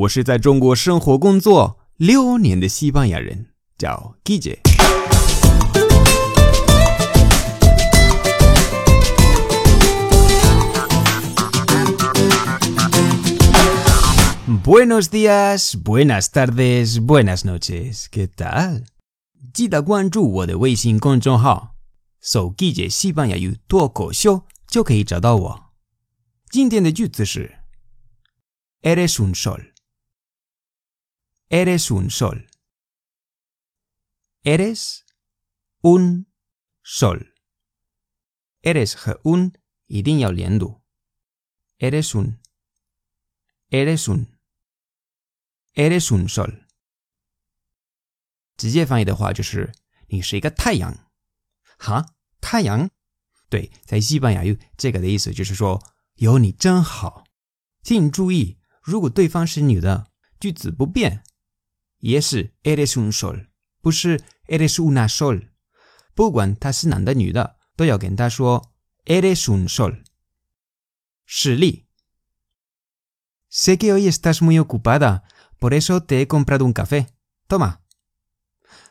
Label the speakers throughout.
Speaker 1: 我是在中国生活工作六年的西班牙人，叫 Guille。Buenos días, buenas tardes, buenas noches. ¿Qué tal? 记得关注我的微信公众号“搜 Guille 西班牙语脱口秀”就可以找到我。今天的句子是 Eres un sol. Eres un sol. Eres un sol. Eres 和 un 一定要连读。Eres un. Eres un. Eres un sol. 直接翻译的话就是你是一个太阳。哈，太阳？对，在西班牙语这个的意思就是说有你真好。请注意，如果对方是女的，句子不变，也是 eres un sol，不是 eres una sol。不管他是男的女的，都要跟他说 eres un sol。实例：Sé que hoy estás muy ocupada, por eso te he comprado un café. Toma.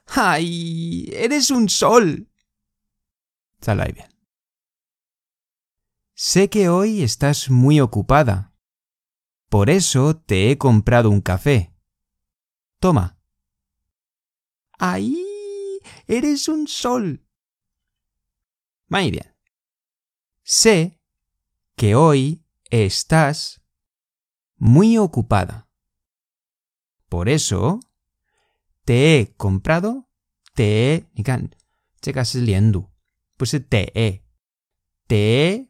Speaker 1: ¡Ay! ¡Eres un sol! 再来一遍。Sé que hoy estás muy ocupada. Por eso te he comprado un café. Toma. ¡Ay! ¡Eres un sol! Muy bien. Sé que hoy estás muy ocupada. Por eso te he comprado, te he, 你看，这个是连读，不是 te he, te he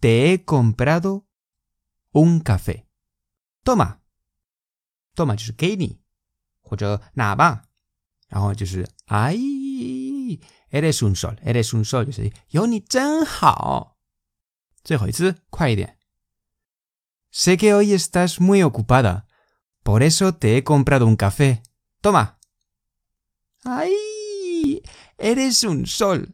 Speaker 1: te he comprado un café. Toma. Toma 就是给你， 或者拿吧。然后就是哎，eres un sol，eres un sol 就是有你真好。最后一次，快一点。Sé que hoy estás muy ocupada, por eso te he comprado un café. Toma. ¡Ay! Eres un sol.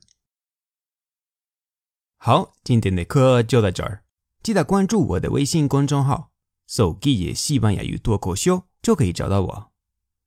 Speaker 1: 好，今天的课就到这儿。记得关注我的微信公众号“搜 Guille 西班牙语脱口秀”，就可以找到我。